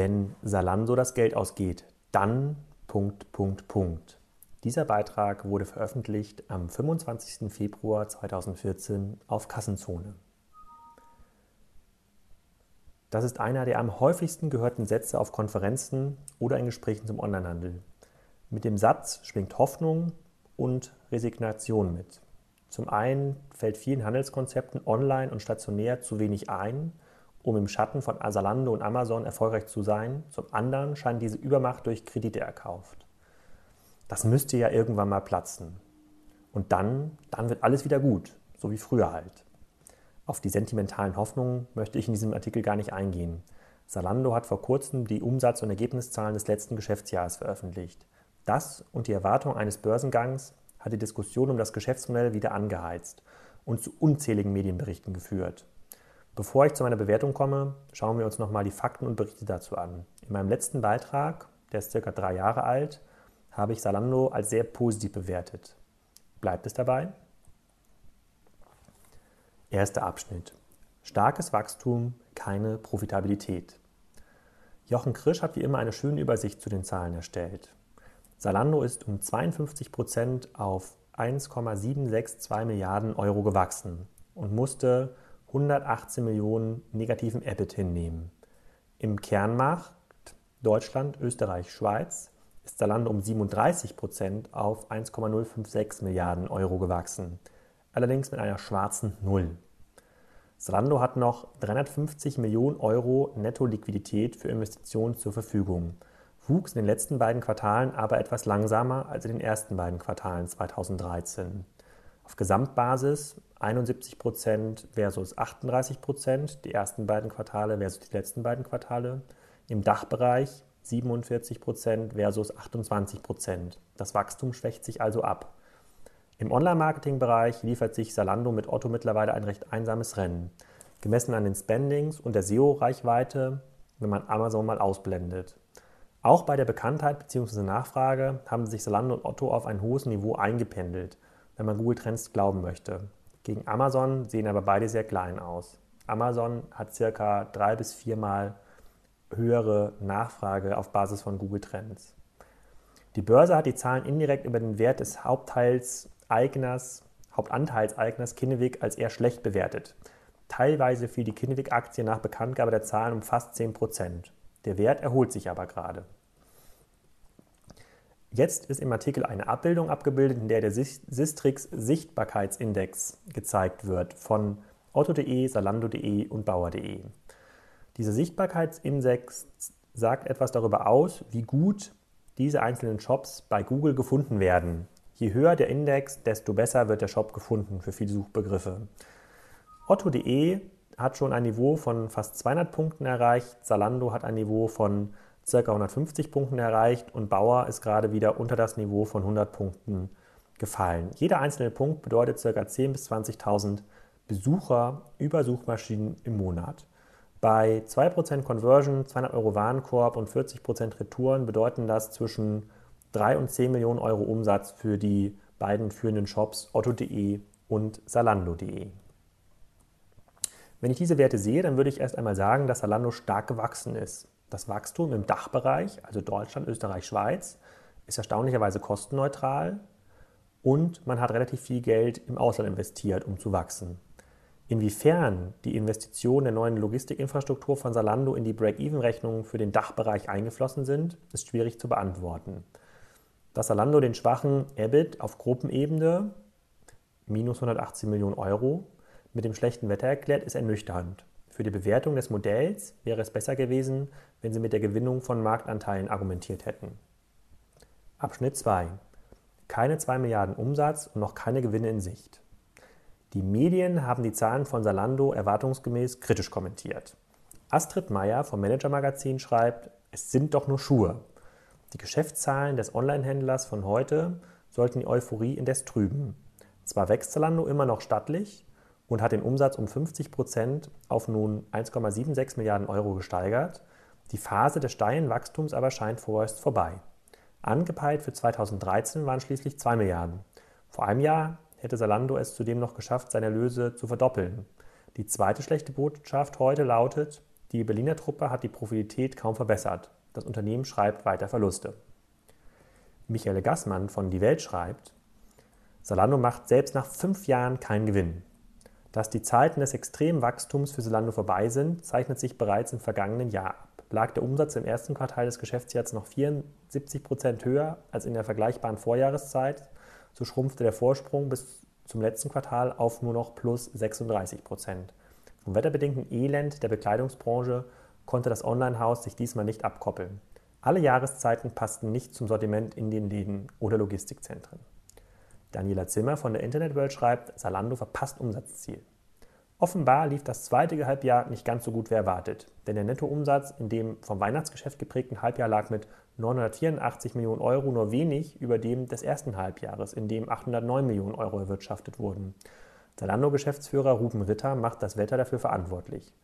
Wenn Salando das Geld ausgeht, dann Punkt, Punkt, Punkt. Dieser Beitrag wurde veröffentlicht am 25. Februar 2014 auf Kassenzone. Das ist einer der am häufigsten gehörten Sätze auf Konferenzen oder in Gesprächen zum Onlinehandel. Mit dem Satz schwingt Hoffnung und Resignation mit. Zum einen fällt vielen Handelskonzepten online und stationär zu wenig ein, um im Schatten von Asalando und Amazon erfolgreich zu sein. Zum anderen scheint diese Übermacht durch Kredite erkauft. Das müsste ja irgendwann mal platzen. Und dann, dann wird alles wieder gut, so wie früher halt. Auf die sentimentalen Hoffnungen möchte ich in diesem Artikel gar nicht eingehen. Salando hat vor kurzem die Umsatz- und Ergebniszahlen des letzten Geschäftsjahres veröffentlicht. Das und die Erwartung eines Börsengangs hat die Diskussion um das Geschäftsmodell wieder angeheizt und zu unzähligen Medienberichten geführt. Bevor ich zu meiner Bewertung komme, schauen wir uns nochmal die Fakten und Berichte dazu an. In meinem letzten Beitrag, der ist circa drei Jahre alt, habe ich Salando als sehr positiv bewertet. Bleibt es dabei? Erster Abschnitt. Starkes Wachstum, keine Profitabilität. Jochen Krisch hat wie immer eine schöne Übersicht zu den Zahlen erstellt. Salando ist um 52 Prozent auf 1,762 Milliarden Euro gewachsen und musste 118 Millionen negativen EBIT hinnehmen. Im Kernmarkt Deutschland, Österreich, Schweiz ist Salando um 37 Prozent auf 1,056 Milliarden Euro gewachsen allerdings mit einer schwarzen Null. Zalando hat noch 350 Millionen Euro Netto-Liquidität für Investitionen zur Verfügung, wuchs in den letzten beiden Quartalen aber etwas langsamer als in den ersten beiden Quartalen 2013. Auf Gesamtbasis 71% versus 38% die ersten beiden Quartale versus die letzten beiden Quartale. Im Dachbereich 47% versus 28% Das Wachstum schwächt sich also ab. Im Online-Marketing-Bereich liefert sich Salando mit Otto mittlerweile ein recht einsames Rennen, gemessen an den Spendings und der SEO-Reichweite, wenn man Amazon mal ausblendet. Auch bei der Bekanntheit bzw. Nachfrage haben sich Salando und Otto auf ein hohes Niveau eingependelt, wenn man Google Trends glauben möchte. Gegen Amazon sehen aber beide sehr klein aus. Amazon hat circa drei bis viermal höhere Nachfrage auf Basis von Google Trends. Die Börse hat die Zahlen indirekt über den Wert des Hauptteils Eigners, Hauptanteilseigners Kinnevik als eher schlecht bewertet. Teilweise fiel die Kinnevik-Aktie nach Bekanntgabe der Zahlen um fast 10% Der Wert erholt sich aber gerade. Jetzt ist im Artikel eine Abbildung abgebildet, in der der Sistrix Sichtbarkeitsindex gezeigt wird von otto.de, salando.de und bauer.de. Dieser Sichtbarkeitsindex sagt etwas darüber aus, wie gut diese einzelnen Shops bei Google gefunden werden. Je höher der Index, desto besser wird der Shop gefunden für viele Suchbegriffe. Otto.de hat schon ein Niveau von fast 200 Punkten erreicht, Zalando hat ein Niveau von ca. 150 Punkten erreicht und Bauer ist gerade wieder unter das Niveau von 100 Punkten gefallen. Jeder einzelne Punkt bedeutet ca. 10.000 bis 20.000 Besucher über Suchmaschinen im Monat. Bei 2% Conversion, 200 Euro Warenkorb und 40% Retouren bedeuten das zwischen 3 und 10 Millionen Euro Umsatz für die beiden führenden Shops otto.de und salando.de. Wenn ich diese Werte sehe, dann würde ich erst einmal sagen, dass Salando stark gewachsen ist. Das Wachstum im Dachbereich, also Deutschland, Österreich, Schweiz, ist erstaunlicherweise kostenneutral und man hat relativ viel Geld im Ausland investiert, um zu wachsen. Inwiefern die Investitionen der neuen Logistikinfrastruktur von Salando in die Break-Even-Rechnungen für den Dachbereich eingeflossen sind, ist schwierig zu beantworten dass Zalando den schwachen EBIT auf Gruppenebene minus 118 Millionen Euro mit dem schlechten Wetter erklärt, ist ernüchternd. Für die Bewertung des Modells wäre es besser gewesen, wenn sie mit der Gewinnung von Marktanteilen argumentiert hätten. Abschnitt 2. Keine 2 Milliarden Umsatz und noch keine Gewinne in Sicht. Die Medien haben die Zahlen von Salando erwartungsgemäß kritisch kommentiert. Astrid Meyer vom Manager Magazin schreibt, es sind doch nur Schuhe. Die Geschäftszahlen des Onlinehändlers von heute sollten die Euphorie indes trüben. Zwar wächst Zalando immer noch stattlich und hat den Umsatz um 50 Prozent auf nun 1,76 Milliarden Euro gesteigert, die Phase des steilen Wachstums aber scheint vorerst vorbei. Angepeilt für 2013 waren schließlich 2 Milliarden. Vor einem Jahr hätte Zalando es zudem noch geschafft, seine Erlöse zu verdoppeln. Die zweite schlechte Botschaft heute lautet, Die Berliner Truppe hat die Profitabilität kaum verbessert. Das Unternehmen schreibt weiter Verluste. Michael Gassmann von Die Welt schreibt, Salando macht selbst nach fünf Jahren keinen Gewinn. Dass die Zeiten des extremen Wachstums für Salando vorbei sind, zeichnet sich bereits im vergangenen Jahr ab. Lag der Umsatz im ersten Quartal des Geschäftsjahres noch 74 Prozent höher als in der vergleichbaren Vorjahreszeit, so schrumpfte der Vorsprung bis zum letzten Quartal auf nur noch plus 36 Prozent. Vom wetterbedingten Elend der Bekleidungsbranche konnte das Onlinehaus sich diesmal nicht abkoppeln. Alle Jahreszeiten passten nicht zum Sortiment in den Läden oder Logistikzentren. Daniela Zimmer von der Internetworld schreibt, Salando verpasst Umsatzziel. Offenbar lief das zweite Halbjahr nicht ganz so gut wie erwartet, denn der Nettoumsatz in dem vom Weihnachtsgeschäft geprägten Halbjahr lag mit 984 Millionen Euro nur wenig über dem des ersten Halbjahres, in dem 809 Millionen Euro erwirtschaftet wurden. Zalando-Geschäftsführer Ruben Ritter macht das Wetter dafür verantwortlich.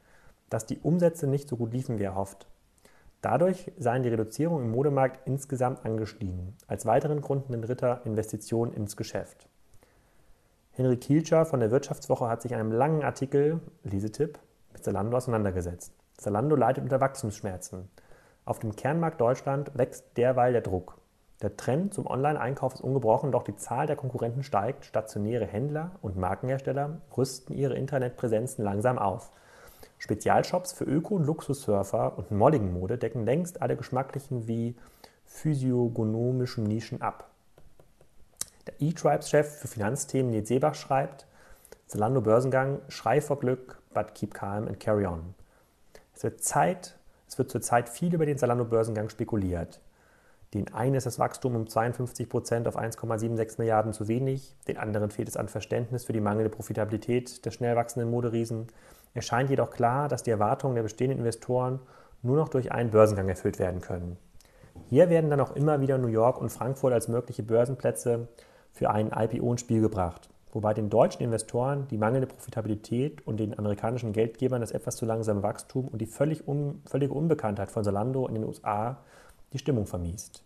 Dass die Umsätze nicht so gut liefen wie erhofft, Dadurch seien die Reduzierungen im Modemarkt insgesamt angestiegen. Als weiteren Grund nennt Ritter Investitionen ins Geschäft. Henry Kielcher von der Wirtschaftswoche hat sich in einem langen Artikel, Lesetipp, mit Zalando auseinandergesetzt. Zalando leidet unter Wachstumsschmerzen. Auf dem Kernmarkt Deutschland wächst derweil der Druck. Der Trend zum Online-Einkauf ist ungebrochen, doch die Zahl der Konkurrenten steigt. Stationäre Händler und Markenhersteller rüsten ihre Internetpräsenzen langsam auf. Spezialshops für Öko- und Luxussurfer und Modding-Mode decken längst alle geschmacklichen wie physiognomischen Nischen ab. Der E-Tribes-Chef für Finanzthemen Nils Seebach schreibt, Zalando Börsengang, Schrei vor Glück, but keep calm and carry on. Es wird Zeit, es wird zurzeit viel über den Zalando Börsengang spekuliert. Den einen ist das Wachstum um 52 Prozent auf 1,76 Milliarden zu wenig, den anderen fehlt es an Verständnis für die mangelnde Profitabilität der schnell wachsenden Moderiesen. Es scheint jedoch klar, dass die Erwartungen der bestehenden Investoren nur noch durch einen Börsengang erfüllt werden können. Hier werden dann auch immer wieder New York und Frankfurt als mögliche Börsenplätze für einen IPO ins Spiel gebracht, wobei den deutschen Investoren die mangelnde Profitabilität und den amerikanischen Geldgebern das etwas zu langsame Wachstum und die völlig un, völlige Unbekanntheit von Zalando in den USA die Stimmung vermiest.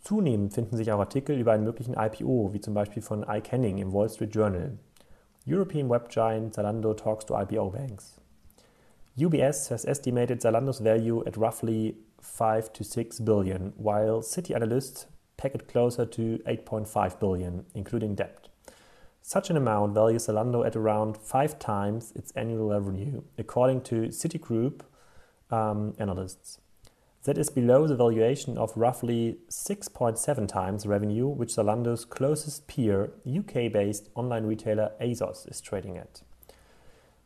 Zunehmend finden sich auch Artikel über einen möglichen IPO, wie zum Beispiel von Ike Henning im Wall Street Journal, European web giant Zalando talks to IPO banks. UBS has estimated Zalando's value at roughly 5 to 6 billion, while Citi analysts peg it closer to 8.5 billion, including debt. Such an amount values Zalando at around five times its annual revenue, according to Citigroup um, analysts. That is below the valuation of roughly 6.7 times revenue, which Zalando's closest peer, UK-based online retailer ASOS, is trading at.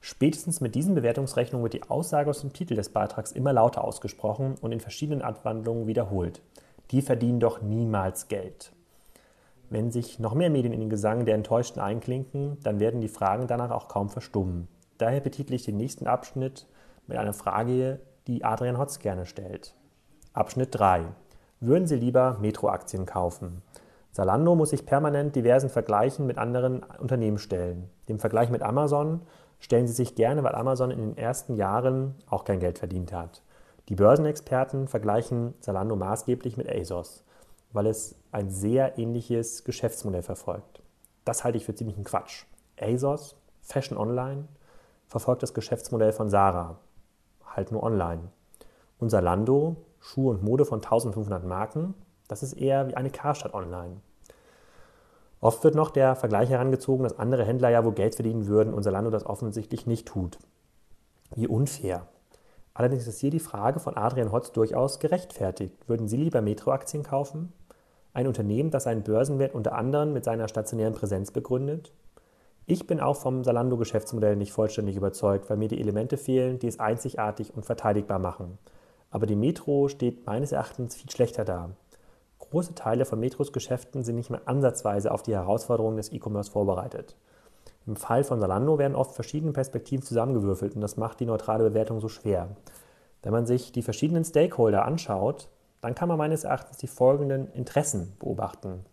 Spätestens mit diesen Bewertungsrechnungen wird die Aussage aus dem Titel des Beitrags immer lauter ausgesprochen und in verschiedenen Abwandlungen wiederholt. Die verdienen doch niemals Geld. Wenn sich noch mehr Medien in den Gesang der Enttäuschten einklinken, dann werden die Fragen danach auch kaum verstummen. Daher betitle ich den nächsten Abschnitt mit einer Frage, die Adrian Hotz gerne stellt. Abschnitt 3. Würden Sie lieber Metro-Aktien kaufen? Zalando muss sich permanent diversen Vergleichen mit anderen Unternehmen stellen. Dem Vergleich mit Amazon stellen Sie sich gerne, weil Amazon in den ersten Jahren auch kein Geld verdient hat. Die Börsenexperten vergleichen Zalando maßgeblich mit ASOS, weil es ein sehr ähnliches Geschäftsmodell verfolgt. Das halte ich für ziemlichen Quatsch. ASOS, Fashion Online, verfolgt das Geschäftsmodell von Sarah, halt nur online. Und Zalando Schuhe und Mode von 1500 Marken. Das ist eher wie eine Karstadt online. Oft wird noch der Vergleich herangezogen, dass andere Händler ja wohl Geld verdienen würden und Zalando das offensichtlich nicht tut. Wie unfair. Allerdings ist hier die Frage von Adrian Hotz durchaus gerechtfertigt. Würden Sie lieber Metro-Aktien kaufen? Ein Unternehmen, das seinen Börsenwert unter anderem mit seiner stationären Präsenz begründet? Ich bin auch vom Zalando-Geschäftsmodell nicht vollständig überzeugt, weil mir die Elemente fehlen, die es einzigartig und verteidigbar machen. Aber die Metro steht meines Erachtens viel schlechter da. Große Teile von Metros Geschäften sind nicht mehr ansatzweise auf die Herausforderungen des E-Commerce vorbereitet. Im Fall von Salando werden oft verschiedene Perspektiven zusammengewürfelt und das macht die neutrale Bewertung so schwer. Wenn man sich die verschiedenen Stakeholder anschaut, dann kann man meines Erachtens die folgenden Interessen beobachten.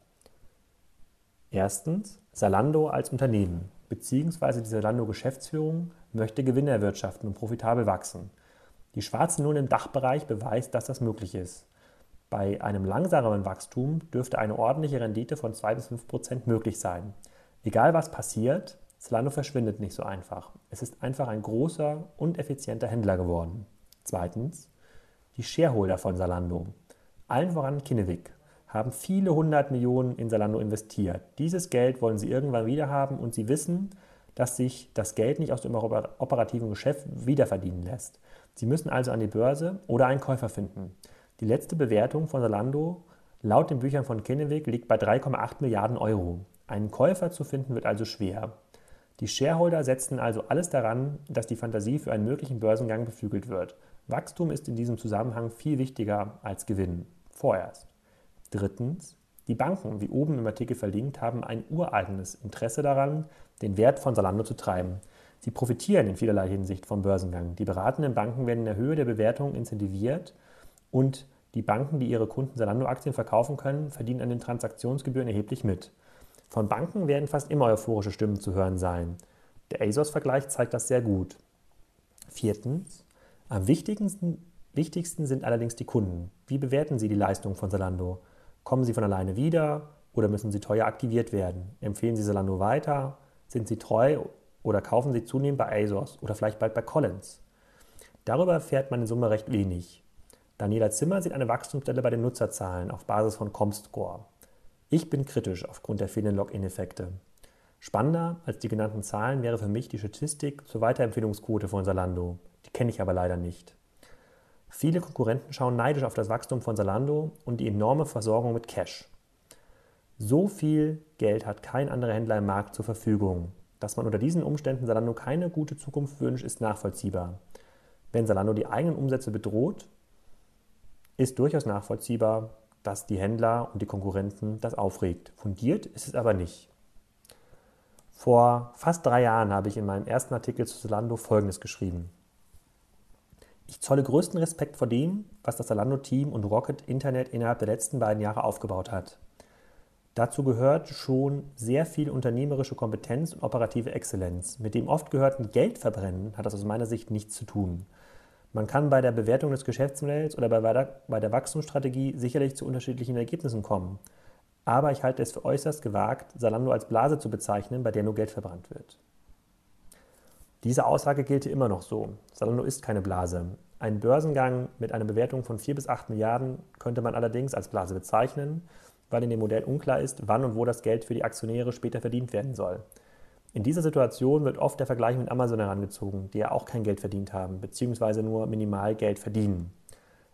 Erstens, Salando als Unternehmen bzw. die Salando Geschäftsführung möchte Gewinne erwirtschaften und profitabel wachsen. Die schwarze Null im Dachbereich beweist, dass das möglich ist. Bei einem langsameren Wachstum dürfte eine ordentliche Rendite von 2 bis 5 Prozent möglich sein. Egal was passiert, Zalando verschwindet nicht so einfach. Es ist einfach ein großer und effizienter Händler geworden. Zweitens, die Shareholder von Zalando, allen voran Kinnevik, haben viele hundert Millionen in Zalando investiert. Dieses Geld wollen sie irgendwann wieder haben und sie wissen, dass sich das Geld nicht aus dem operativen Geschäft wiederverdienen lässt. Sie müssen also an die Börse oder einen Käufer finden. Die letzte Bewertung von Zalando laut den Büchern von Kinnevik liegt bei 3,8 Milliarden Euro. Einen Käufer zu finden wird also schwer. Die Shareholder setzen also alles daran, dass die Fantasie für einen möglichen Börsengang beflügelt wird. Wachstum ist in diesem Zusammenhang viel wichtiger als Gewinn. Vorerst. Drittens, die Banken, wie oben im Artikel verlinkt, haben ein ureigenes Interesse daran, den Wert von Salando zu treiben. Sie profitieren in vielerlei Hinsicht vom Börsengang. Die beratenden Banken werden in der Höhe der Bewertung incentiviert und die Banken, die ihre Kunden Salando-Aktien verkaufen können, verdienen an den Transaktionsgebühren erheblich mit. Von Banken werden fast immer euphorische Stimmen zu hören sein. Der ASOS-Vergleich zeigt das sehr gut. Viertens, am wichtigsten, wichtigsten sind allerdings die Kunden. Wie bewerten sie die Leistung von Salando? Kommen sie von alleine wieder oder müssen sie teuer aktiviert werden? Empfehlen sie Salando weiter? Sind sie treu oder kaufen sie zunehmend bei ASOS oder vielleicht bald bei Collins? Darüber erfährt man in Summe recht wenig. Daniela Zimmer sieht eine Wachstumsstelle bei den Nutzerzahlen auf Basis von Comscore. Ich bin kritisch aufgrund der fehlenden Login-Effekte. Spannender als die genannten Zahlen wäre für mich die Statistik zur Weiterempfehlungsquote von Salando. Die kenne ich aber leider nicht. Viele Konkurrenten schauen neidisch auf das Wachstum von Salando und die enorme Versorgung mit Cash. So viel Geld hat kein anderer Händler im Markt zur Verfügung. Dass man unter diesen Umständen Salando keine gute Zukunft wünscht, ist nachvollziehbar. Wenn Salando die eigenen Umsätze bedroht, ist durchaus nachvollziehbar, dass die Händler und die Konkurrenten das aufregt. Fundiert ist es aber nicht. Vor fast drei Jahren habe ich in meinem ersten Artikel zu Zalando Folgendes geschrieben. Ich zolle größten Respekt vor dem, was das Zalando-Team und Rocket Internet innerhalb der letzten beiden Jahre aufgebaut hat. Dazu gehört schon sehr viel unternehmerische Kompetenz und operative Exzellenz. Mit dem oft gehörten Geldverbrennen hat das aus meiner Sicht nichts zu tun. Man kann bei der Bewertung des Geschäftsmodells oder bei der, Wachstumsstrategie sicherlich zu unterschiedlichen Ergebnissen kommen. Aber ich halte es für äußerst gewagt, Salando als Blase zu bezeichnen, bei der nur Geld verbrannt wird. Diese Aussage gilt immer noch so. Salando ist keine Blase. Ein Börsengang mit einer Bewertung von 4 bis 8 Milliarden könnte man allerdings als Blase bezeichnen, weil in dem Modell unklar ist, wann und wo das Geld für die Aktionäre später verdient werden soll. In dieser Situation wird oft der Vergleich mit Amazon herangezogen, die ja auch kein Geld verdient haben, beziehungsweise nur minimal Geld verdienen.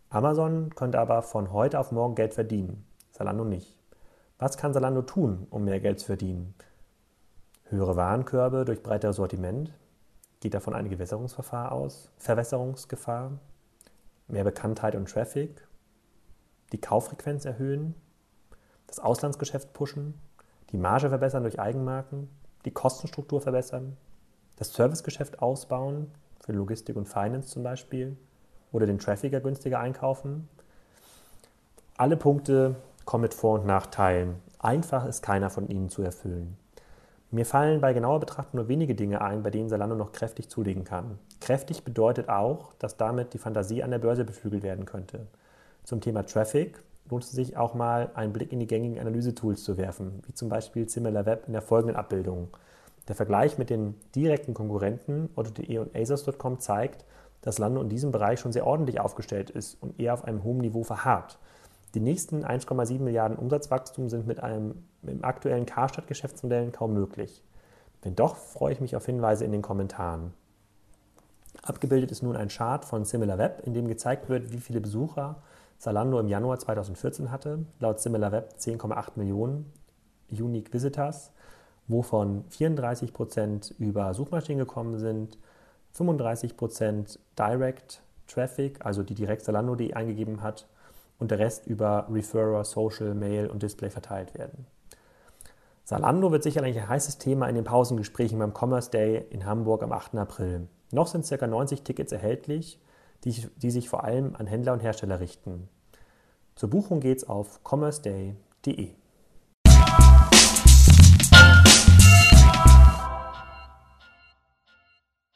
Amazon könnte aber von heute auf morgen Geld verdienen, Salando nicht. Was kann Salando tun, um mehr Geld zu verdienen? Höhere Warenkörbe durch breiteres Sortiment, Geht davon eine Gewässerungsgefahr aus? Verwässerungsgefahr? Mehr Bekanntheit und Traffic? Die Kauffrequenz erhöhen? Das Auslandsgeschäft pushen? Die Marge verbessern durch Eigenmarken? Die Kostenstruktur verbessern? Das Servicegeschäft ausbauen? Für Logistik und Finance zum Beispiel? Oder den Trafficker günstiger einkaufen? Alle Punkte kommen mit Vor- und Nachteilen. Einfach ist keiner von ihnen zu erfüllen. Mir fallen bei genauer Betrachtung nur wenige Dinge ein, bei denen Salando noch kräftig zulegen kann. Kräftig bedeutet auch, dass damit die Fantasie an der Börse beflügelt werden könnte. Zum Thema Traffic lohnt es sich auch mal einen Blick in die gängigen Analysetools zu werfen, wie zum Beispiel SimilarWeb in der folgenden Abbildung. Der Vergleich mit den direkten Konkurrenten Otto.de und ASOS.com zeigt, dass Lando in diesem Bereich schon sehr ordentlich aufgestellt ist und eher auf einem hohen Niveau verharrt. Die nächsten 1,7 Milliarden Umsatzwachstum sind mit einem im aktuellen Karstadt-Geschäftsmodellen kaum möglich. Wenn doch, freue ich mich auf Hinweise in den Kommentaren. Abgebildet ist nun ein Chart von SimilarWeb, in dem gezeigt wird, wie viele Besucher Zalando im Januar 2014 hatte. Laut SimilarWeb 10,8 Millionen Unique Visitors, wovon 34 Prozent über Suchmaschinen gekommen sind, 35 Prozent Direct Traffic, also die direkt Zalando.de eingegeben hat, und der Rest über Referrer, Social, Mail und Display verteilt werden. Salando wird sicherlich ein heißes Thema in den Pausengesprächen beim Commerce Day in Hamburg am 8. April. Noch sind ca. 90 Tickets erhältlich, die, die sich vor allem an Händler und Hersteller richten. Zur Buchung geht's auf commerceday.de.